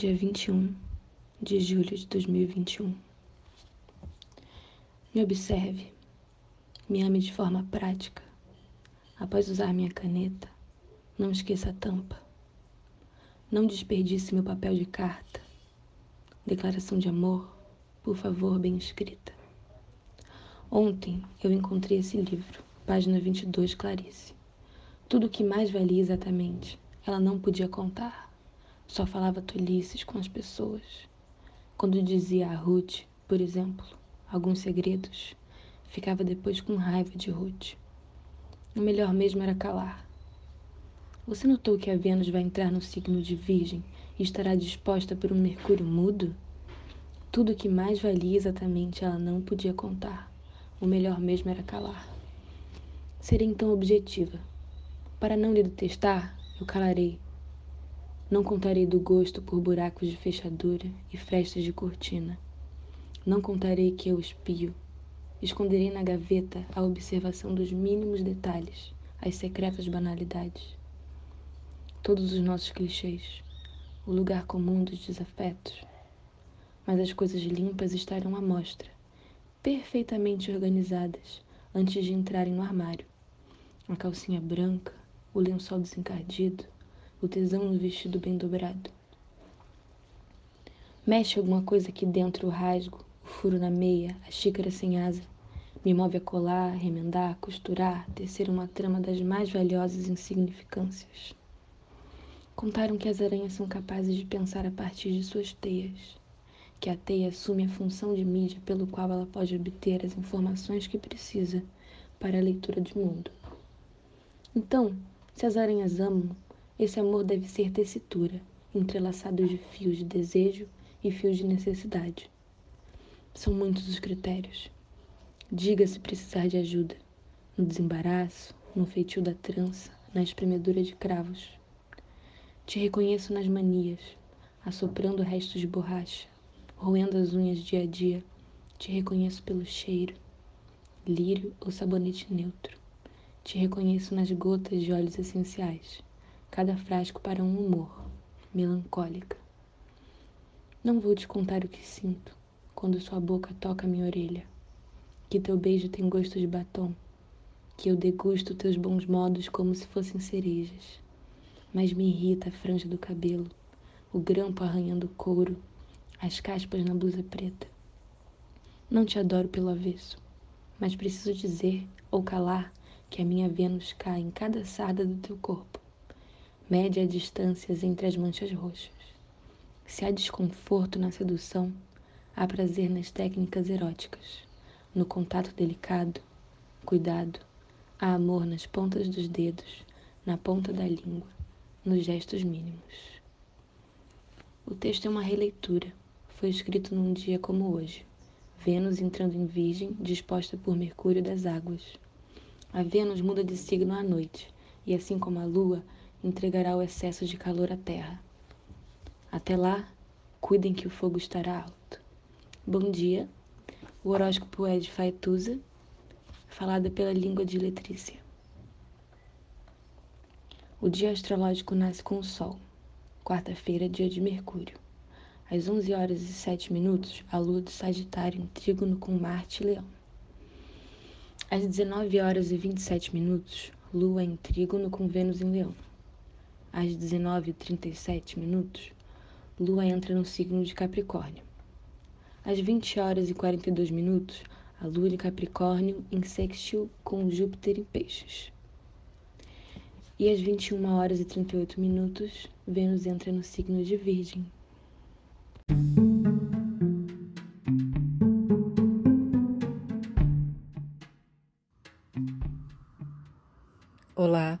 dia 21 de julho de 2021. Me observe, me ame de forma prática. Após usar minha caneta, não esqueça a tampa. Não desperdice meu papel de carta. Declaração de amor, por favor, bem escrita. Ontem eu encontrei esse livro, página 22, Clarice. Tudo o que mais valia exatamente, ela não podia contar. Só falava tolices com as pessoas. Quando dizia a Ruth, por exemplo, alguns segredos, ficava depois com raiva de Ruth. O melhor mesmo era calar. Você notou que a Vênus vai entrar no signo de Virgem e estará disposta por um Mercúrio mudo? Tudo o que mais valia exatamente ela não podia contar. O melhor mesmo era calar. Serei então objetiva. Para não lhe detestar, eu calarei. Não contarei do gosto por buracos de fechadura e frestas de cortina. Não contarei que eu espio. Esconderei na gaveta a observação dos mínimos detalhes, as secretas banalidades. Todos os nossos clichês, o lugar comum dos desafetos. Mas as coisas limpas estarão à mostra, perfeitamente organizadas, antes de entrarem no armário. A calcinha branca, o lençol desencardido, o tesão no vestido bem dobrado. Mexe alguma coisa aqui dentro o rasgo, o furo na meia, a xícara sem asa. Me move a colar, remendar, costurar, tecer uma trama das mais valiosas insignificâncias. Contaram que as aranhas são capazes de pensar a partir de suas teias, que a teia assume a função de mídia pelo qual ela pode obter as informações que precisa para a leitura de mundo. Então, se as aranhas amam, esse amor deve ser tessitura, entrelaçado de fios de desejo e fios de necessidade. São muitos os critérios. Diga se precisar de ajuda, no desembaraço, no feitio da trança, na espremedura de cravos. Te reconheço nas manias, assoprando restos de borracha, roendo as unhas dia a dia. Te reconheço pelo cheiro, lírio ou sabonete neutro. Te reconheço nas gotas de óleos essenciais, cada frasco para um humor, melancólica. Não vou te contar o que sinto quando sua boca toca minha orelha, que teu beijo tem gosto de batom, que eu degusto teus bons modos como se fossem cerejas. Mas me irrita a franja do cabelo, o grampo arranhando o couro, as caspas na blusa preta. Não te adoro pelo avesso, mas preciso dizer ou calar que a minha Vênus cai em cada sarda do teu corpo. Mede as distâncias entre as manchas roxas. Se há desconforto na sedução, há prazer nas técnicas eróticas, no contato delicado, cuidado, há amor nas pontas dos dedos, na ponta da língua, nos gestos mínimos. O texto é uma releitura. Foi escrito num dia como hoje. Vênus entrando em Virgem, disposta por Mercúrio das águas. A Vênus muda de signo à noite, e assim como a Lua, entregará o excesso de calor à Terra. Até lá, cuidem que o fogo estará alto. Bom dia. O horóscopo é de Faetusa, falada pela língua de Letrícia. O dia astrológico nasce com o Sol. Quarta-feira, dia de Mercúrio. Às 11 horas e 7 minutos, a Lua de Sagitário em trígono com Marte e Leão. Às 19 horas e 27 minutos, Lua em trígono com Vênus em Leão. Às 19h37 minutos, Lua entra no signo de Capricórnio. Às 20 horas e 42 minutos, a Lua de Capricórnio em sextil com Júpiter em Peixes. E às 21 horas e 38 minutos, Vênus entra no signo de Virgem. Olá,